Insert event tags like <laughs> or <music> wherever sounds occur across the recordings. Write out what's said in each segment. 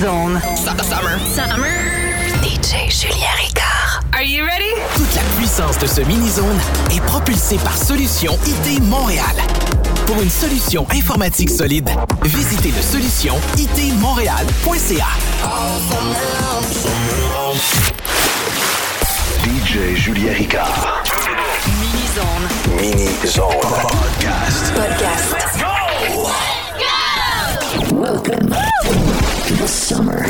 Zone. Summer. Summer. DJ Julien Ricard. Are you ready? Toute la puissance de ce mini-zone est propulsée par Solution IT Montréal. Pour une solution informatique solide, visitez le solution itmontréal.ca. DJ Julien Ricard. Mini-zone. Mini-zone. Podcast. Podcast. Let's go! Let's go! Welcome. this summer.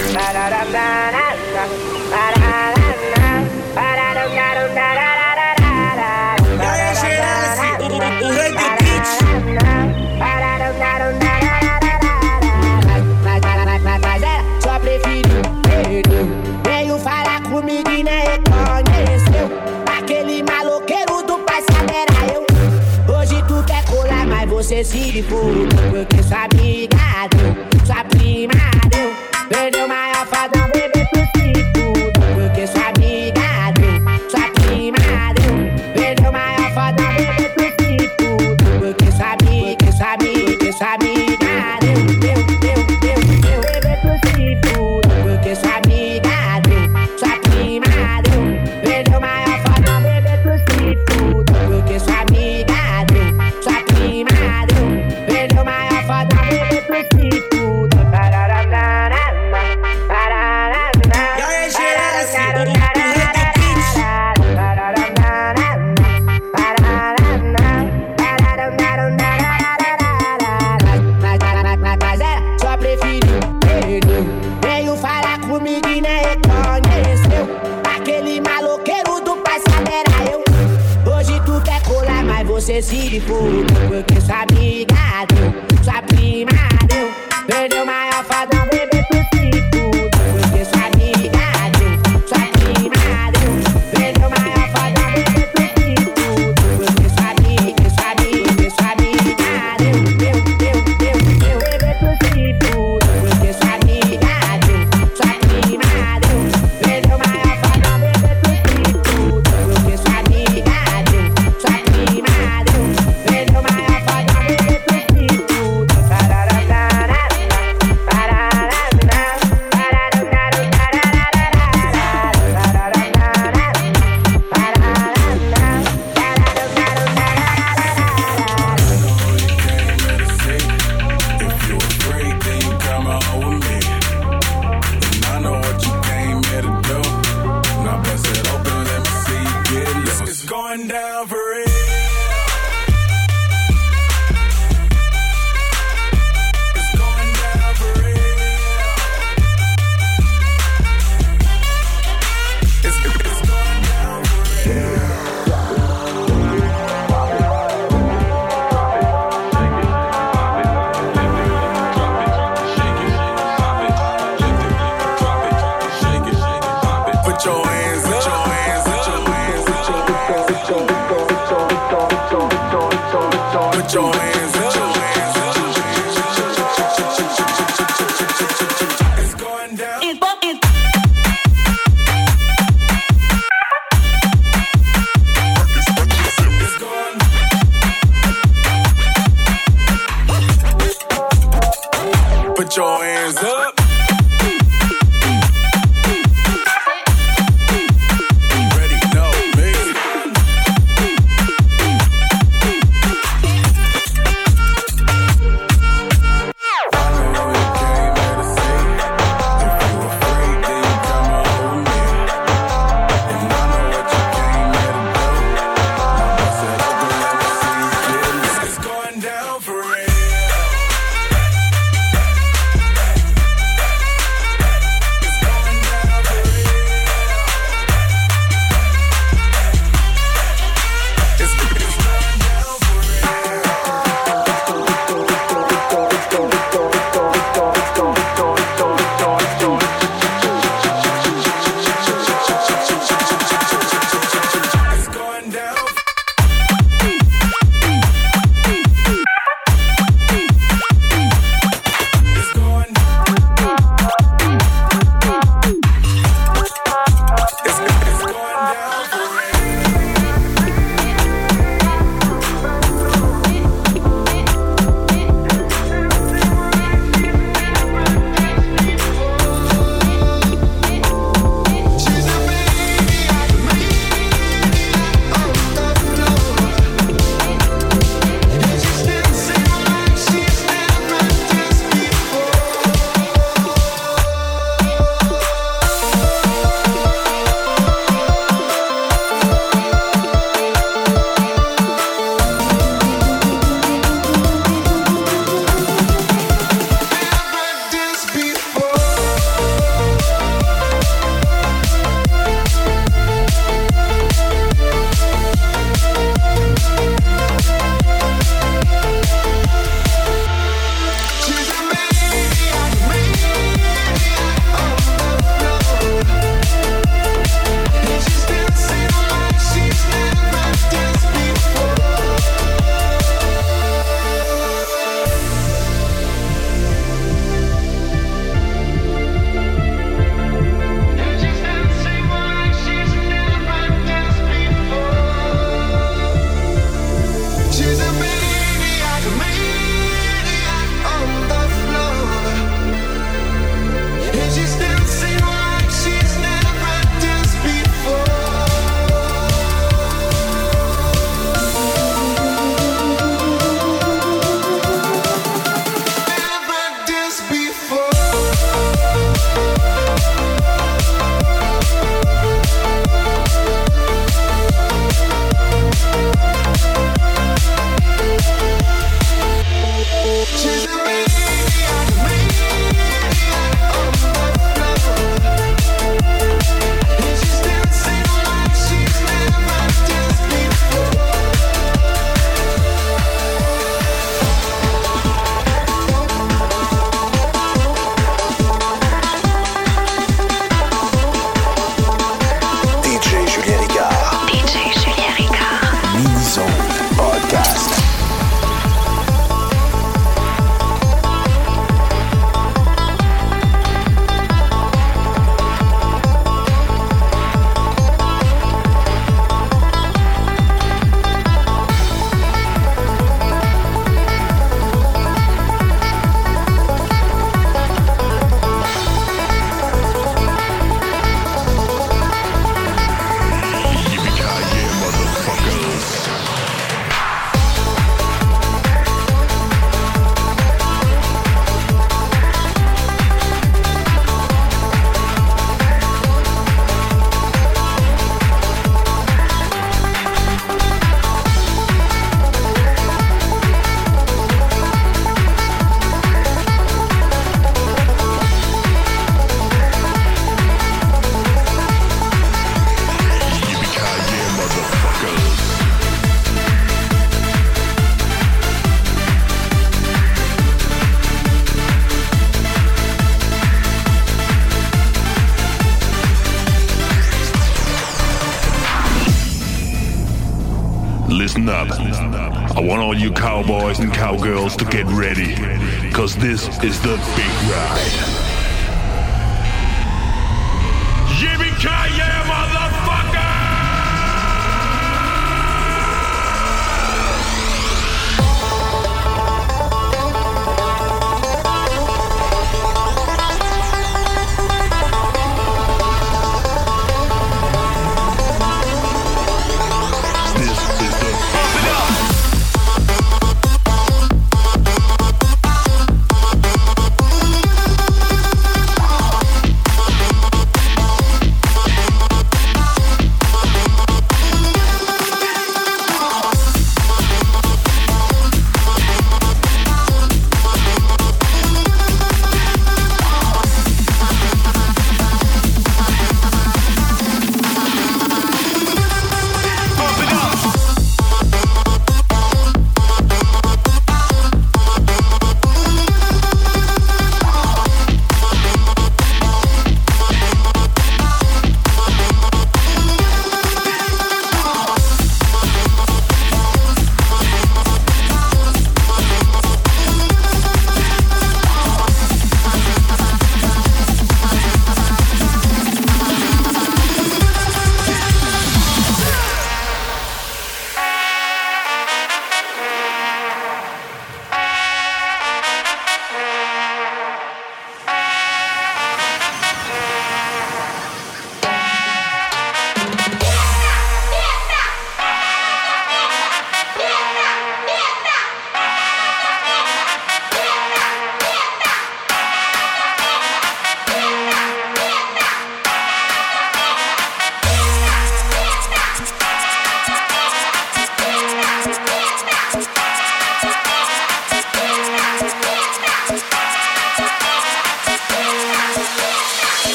Veio falar comigo e nem. Aquele maloqueiro do passado era eu. Hoje tu quer colar, mas você se ligou. Porque sua amiga deu.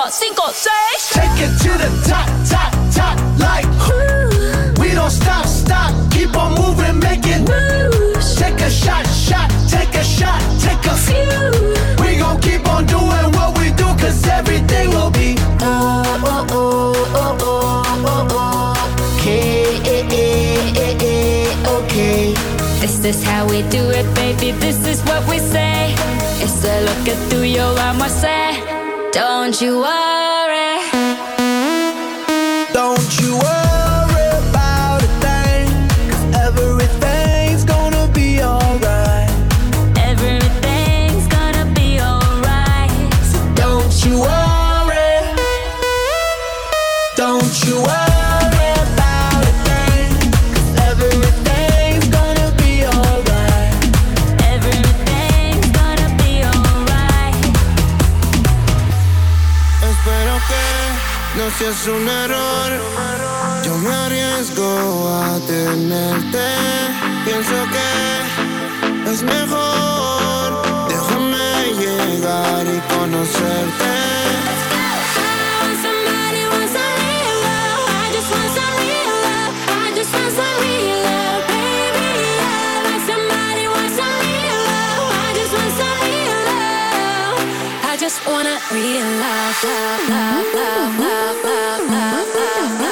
cuatro, cinco, seis. Take it to the top, top, top, like. Ooh. We don't stop, stop, keep on moving, making moves. Take a shot, shot, take a shot, take a few. We gon' keep on doing what we do, cause everything will be. Oh, oh, oh, oh, oh, oh, oh. Okay, eh, eh, eh, okay. This is how we do it, baby, this is what we say. It's a look at through your arm, I say. Don't you worry. Es un error. Yo me arriesgo a tenerte. Pienso que es mejor. Déjame llegar y conocerte. wanna real love, love, love, love, love, love, love, love.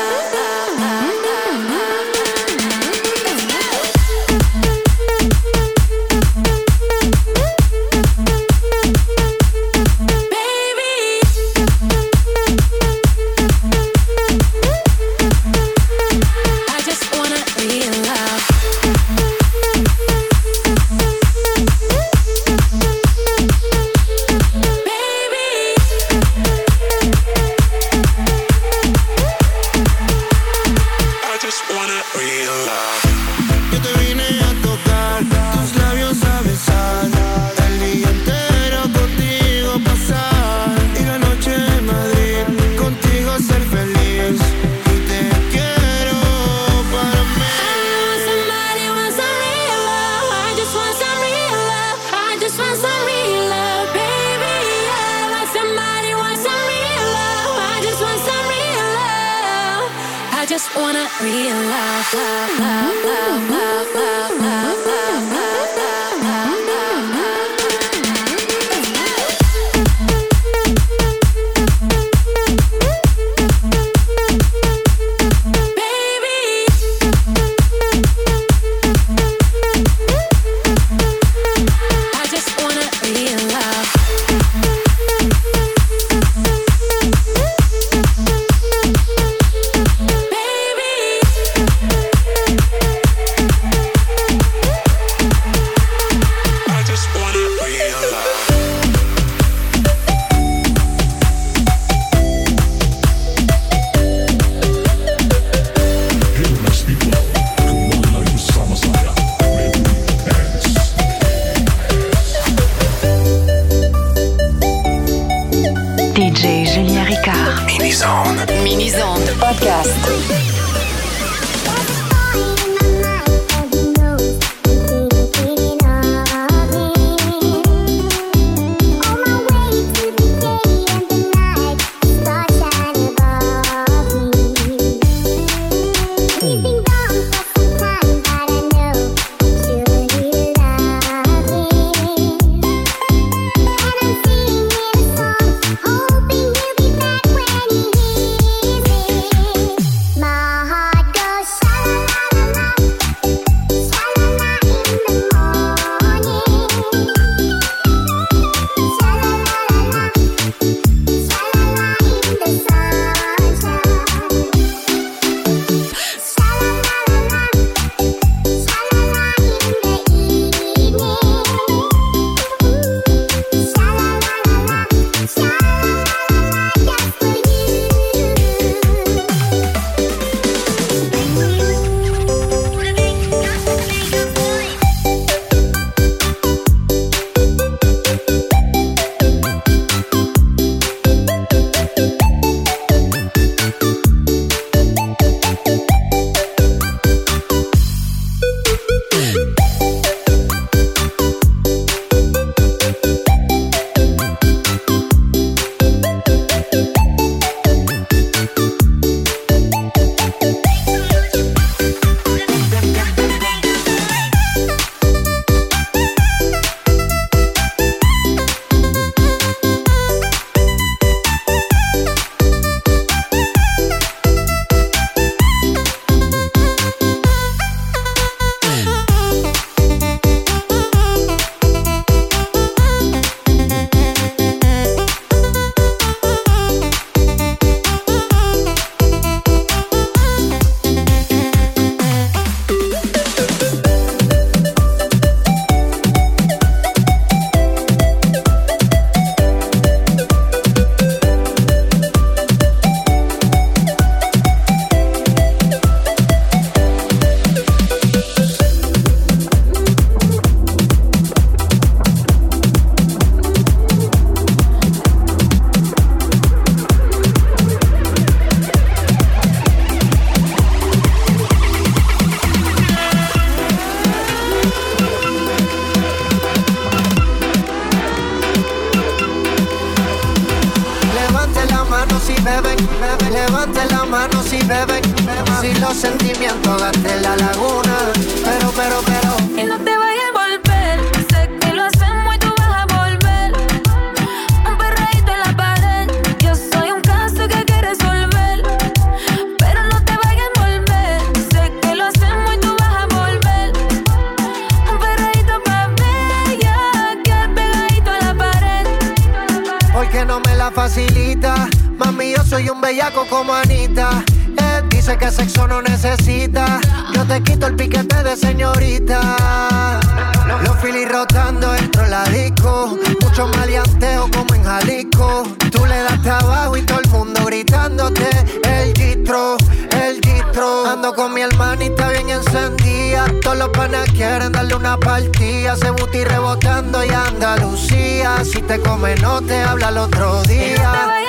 Buti rebotando y Andalucía. Si te come, no te habla el otro día.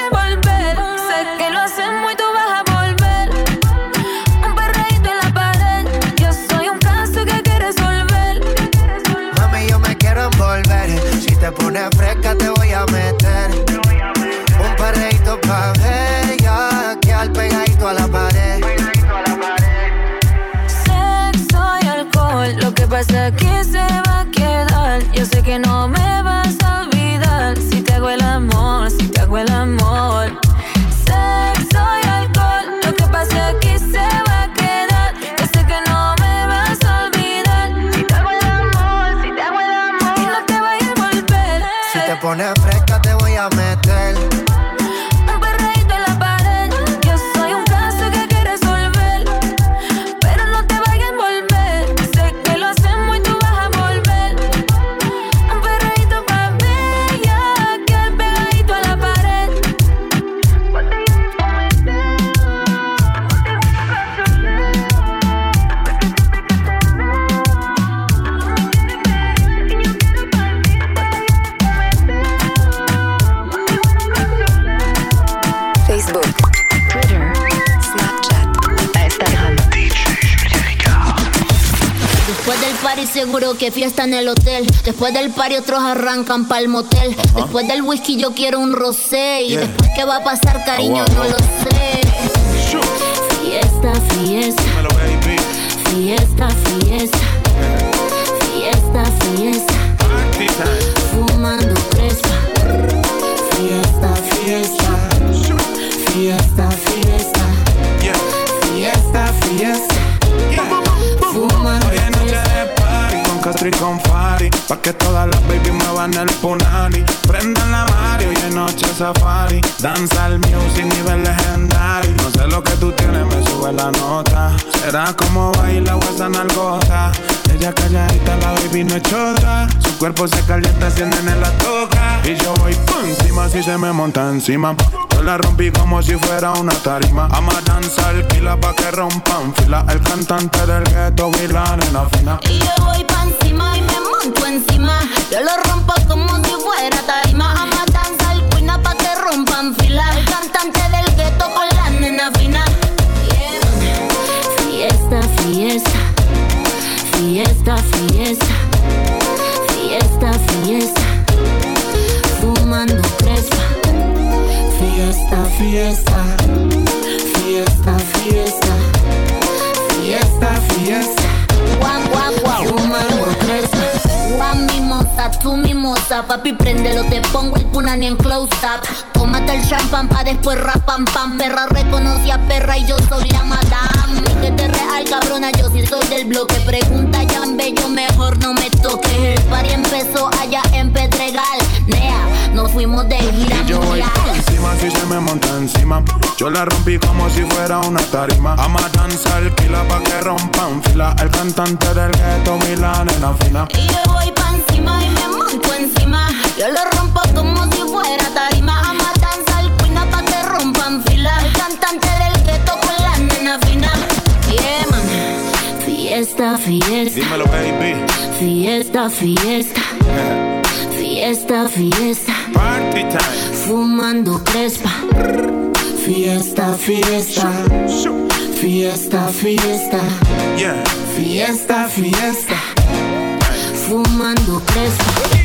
Yo sé que no me vas a olvidar si te hago el amor, si te hago el amor. Sexo y alcohol, lo que pasa aquí se va a quedar. Yo sé que no me vas a olvidar si te hago el amor, si te hago el amor. Y no te vayas a volver. Si te pones fresca, que fiesta en el hotel. Después del party otros arrancan pa'l motel. Después del whisky yo quiero un rosé. Y después qué va a pasar, cariño, no lo sé. Fiesta, fiesta. Fiesta, fiesta. Fiesta, fiesta. Pa' que todas las baby muevan el punani. Prendan la Mario y en noche safari. Danza el music nivel legendario. No sé lo que tú tienes, me sube la nota. Será como baila o esa nalgota Ella calladita, la baby no es chota. Su cuerpo se calienta, si nene la toca. Y yo voy por encima si se me monta encima. Yo la rompí como si fuera una tarima. Ama danzar, pila pa' que rompan fila. El cantante del ghetto y la nena fina. Y yo voy pa' encima Yo lo rompo como si fuera tarima. Ama danzar cuina pa' que rompan fila. El cantante del gueto con la nena fina. Fiesta, fiesta. Fiesta, fiesta. Fiesta, fiesta. Fumando crespa. Fiesta, fiesta. Fiesta, fiesta. Fiesta, fiesta. Mimosa. Papi, préndelo, te pongo el punani en close up. Tómate el champán pa' después rapam pam. Perra reconoce a perra y yo soy la madame. Que te real, cabrona, yo sí soy del bloque. Pregunta ya bello, mejor no me toques. El party empezó allá en Pedregal. Nea, nos fuimos de gira Y yo voy encima si se me monta encima Yo la rompí como si fuera una tarima Ama danzar, pila pa' que rompan fila El cantante del ghetto y la nena fina Y yo voy pa' encima y me monto encima. Yo lo rompo como si fuera tarima. Ama danzar cuina pa' que rompan fila. El cantante del gueto con la nena fina. Yeah, man. Fiesta, fiesta. Dímelo baby Fiesta, fiesta. <laughs> Fiesta, fiesta. Party time Fumando crespa. Fiesta, fiesta. Fiesta, fiesta. Yeah Fiesta, fiesta. Fumando crespa.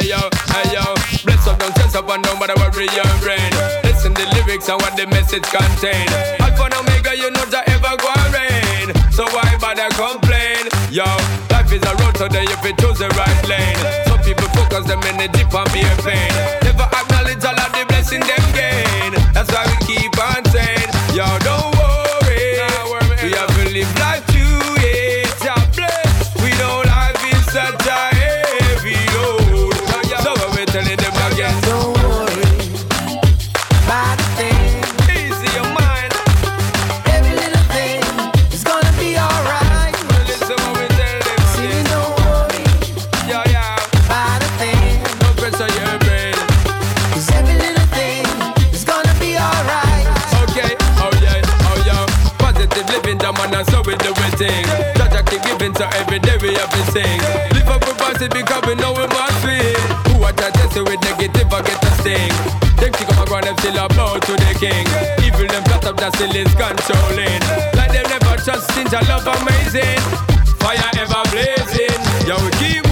hey yo, hey yo. Bless up, don't stress up, and don't bother worry your brain. Listen the lyrics and what the message contain. Alpha and Omega, you know that ever go rain. So why bother complain? Yo, life is a road, so then you can choose the right lane. Some people focus them energy on being pain. Never acknowledge all of the blessing them gain. That's why we keep on saying, yo, don't worry. We have to live life. it because we know we must win. Who are tested with negative, I get a sting. Them kick up my ground, them still a bow to the king. Even them cut up, that still is controlling. Like them never trust, since I love amazing. Fire ever blazing, yeah we keep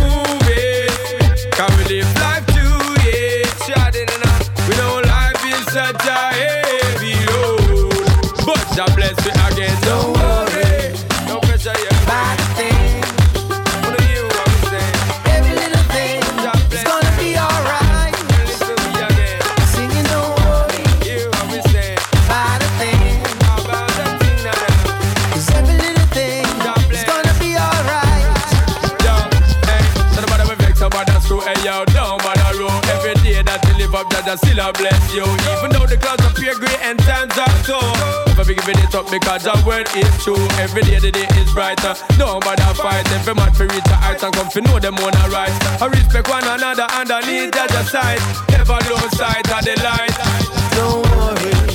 I still I bless you. Even though the clouds appear grey and times are tough. Never be giving it up because the word is true. Every day the day is brighter. Nobody fight. Every man for reach a and come for know them on a rise. I respect one another underneath the side. Never lose sight of the light. Don't worry.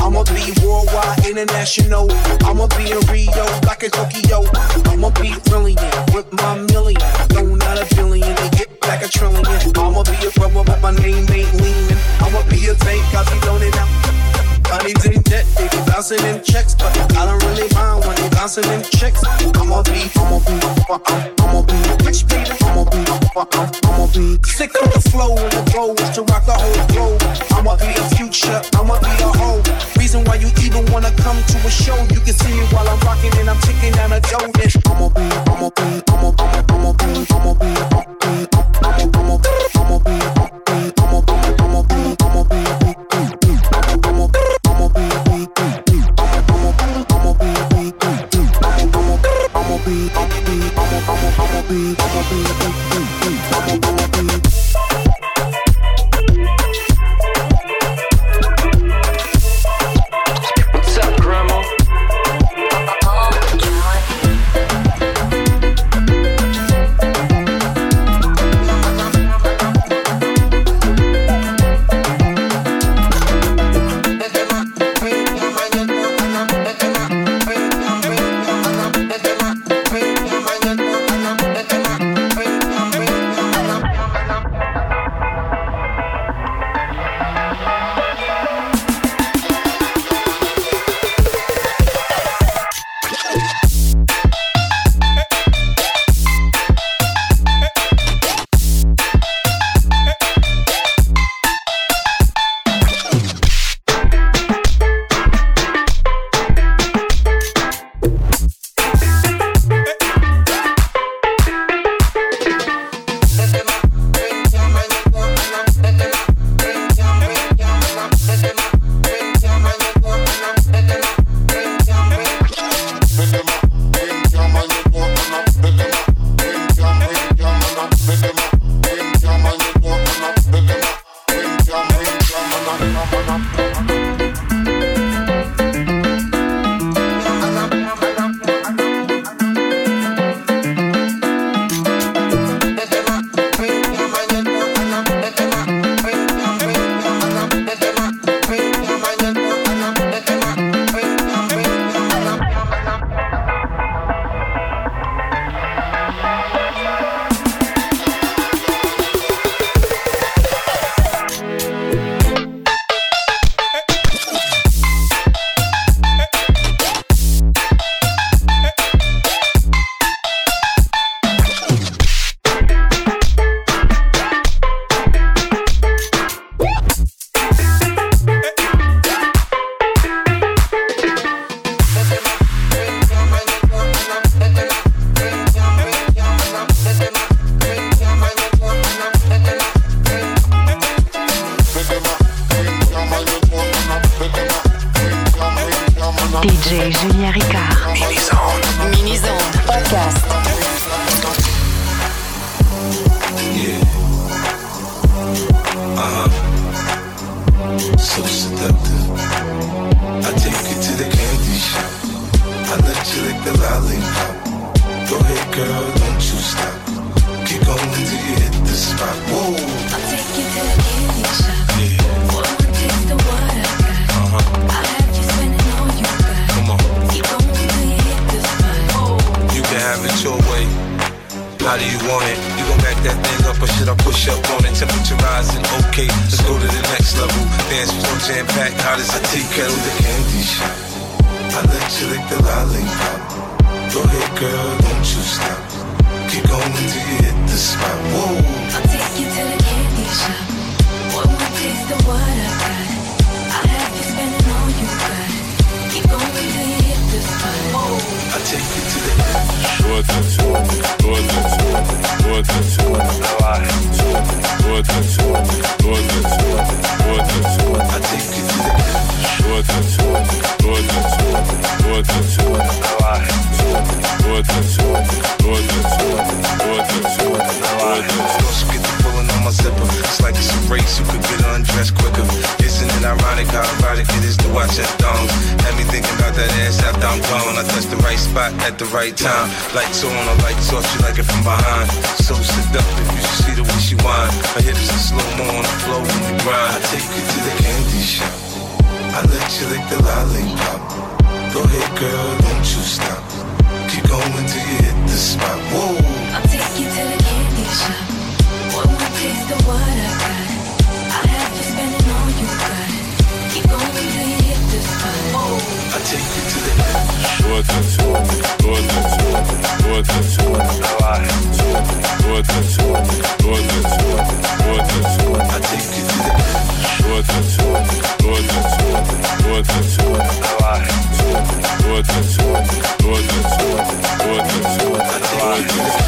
I'ma be worldwide, international. I'ma be in Rio, back in Tokyo. I'ma be brilliant with my million. No, not a billion, they get back a trillion. I'ma be a rubber, but my name ain't leaning. I'ma be a tank, cause I'm it out. Money's in debt, they be bouncing in checks, but I don't really mind when they bouncing in checks. I'ma be, I'ma be, I'ma be rich, baby. I'ma be, I'ma be sick of the flow and the goal is to rock the whole globe. I'ma be a future, I'ma be a hoe. Reason why you even wanna come to a show, you can see me while I'm rocking and I'm ticking down a dough. I'ma be, I'ma be, I'ma be, I'ma be, I'ma be, I'ma be. Bye. like toss you like it from behind. So seductive, you should see the way she whine. I hit it slow mo on the flow when you ride. I take you to the candy shop. I let you lick the lollipop. Go ahead, girl, don't you stop. Keep going till you hit the spot. Whoa. I'll take you to the candy shop. One more taste of what I got. I take you to the edge. I take you to the edge. I take you to the edge.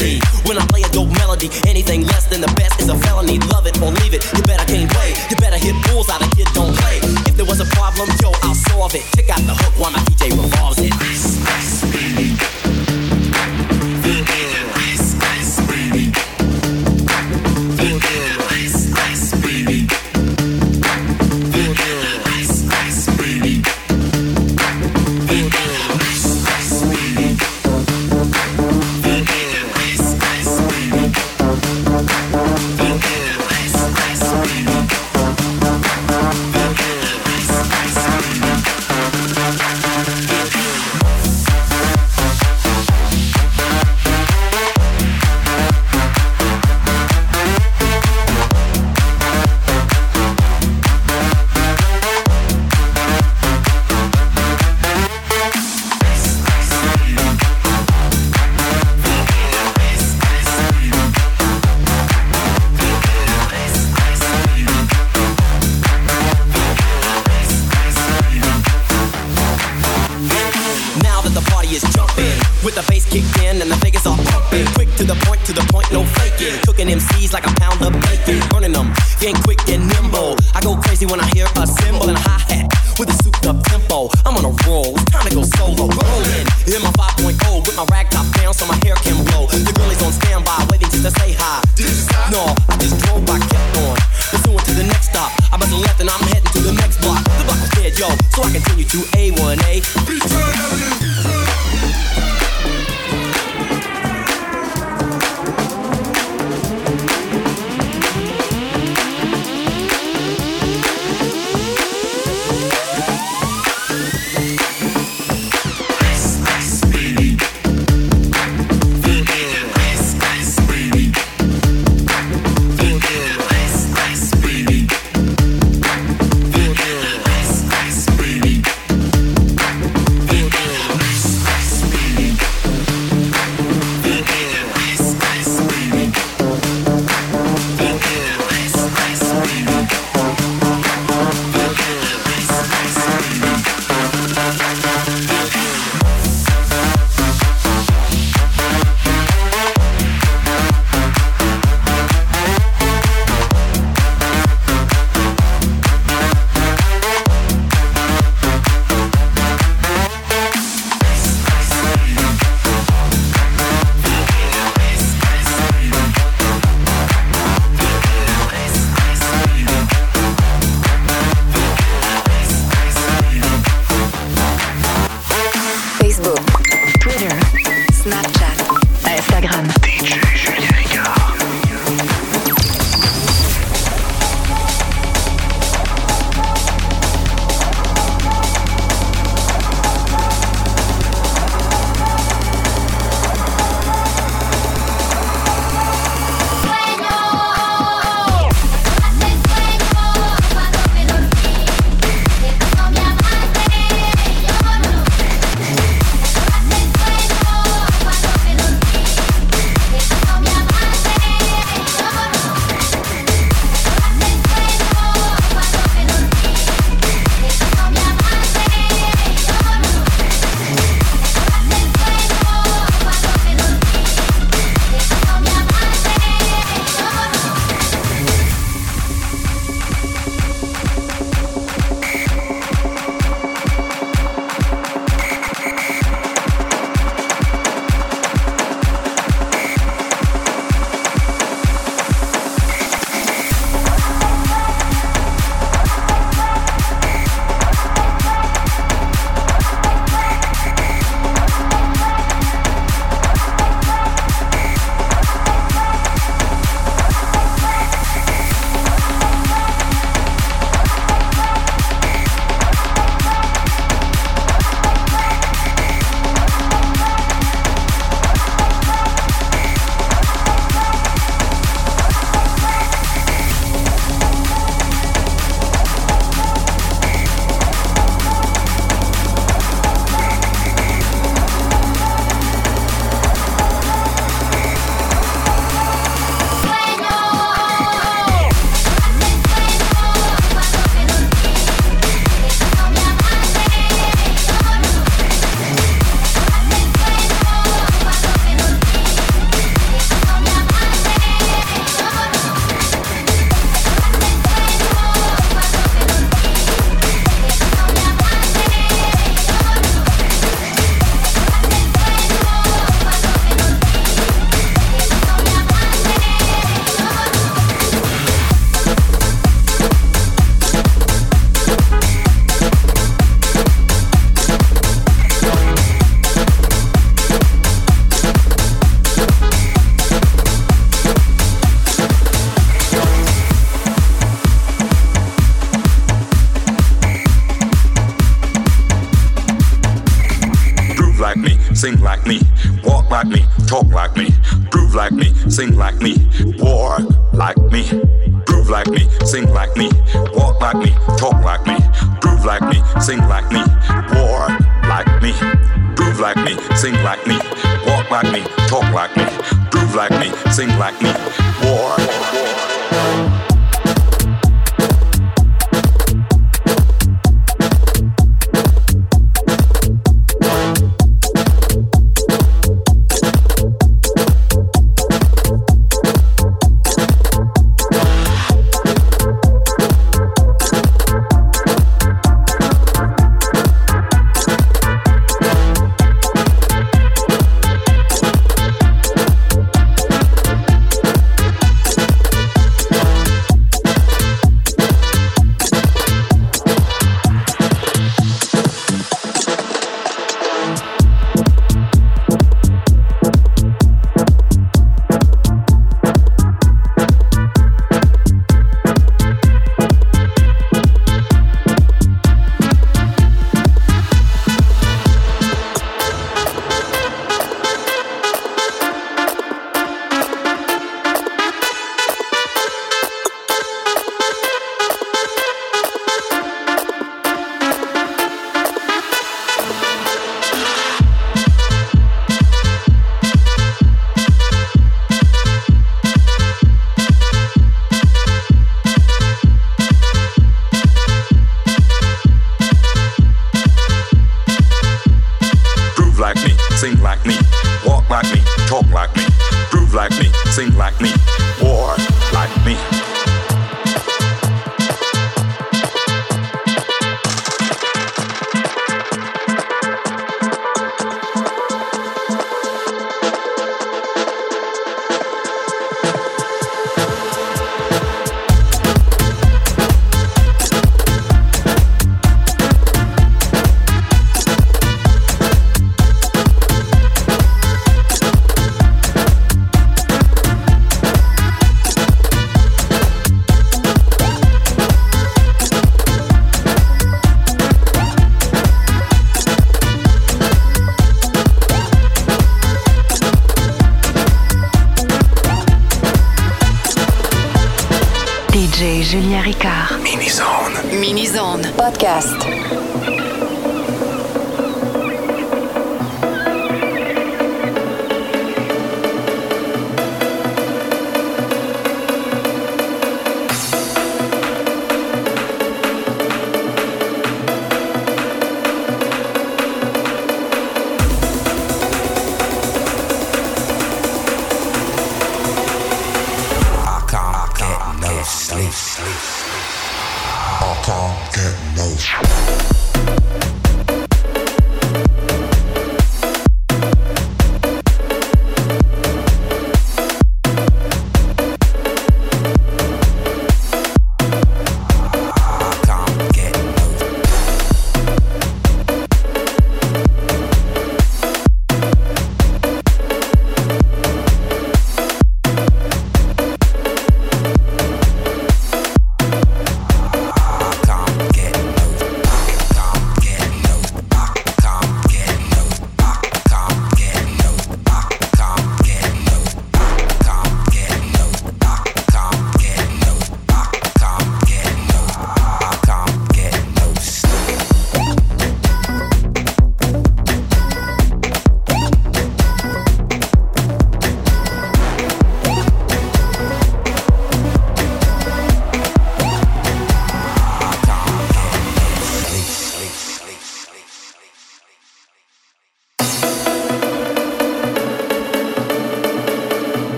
me. When I play a dope melody, anything less than the best is a felony. Love it or leave it. You better I can't play. You better hit bulls out of kid don't play. If there was a problem, yo, I'll solve it. Check out the hook wanna?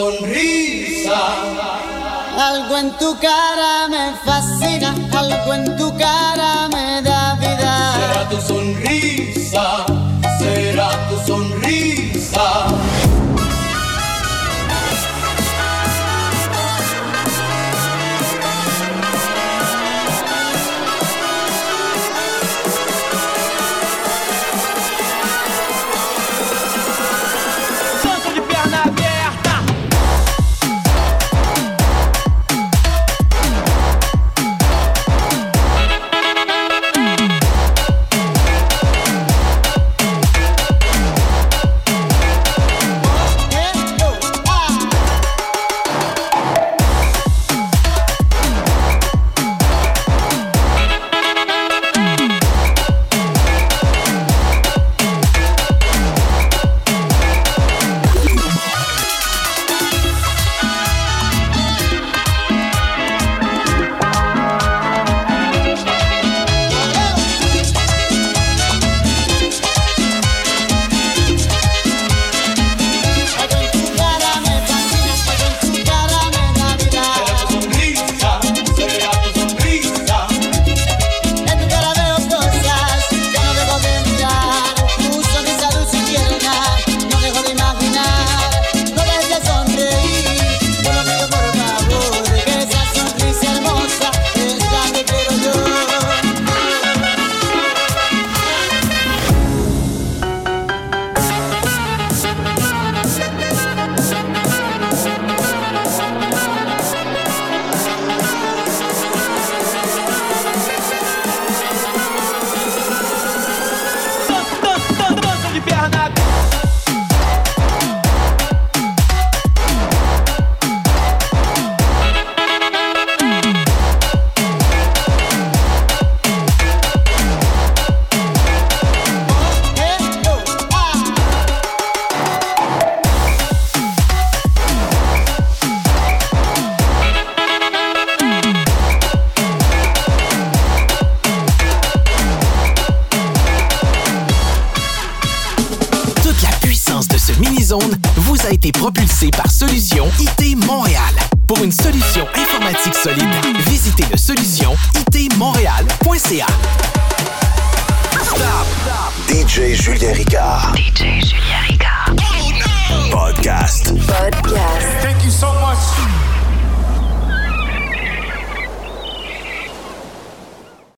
sonríe.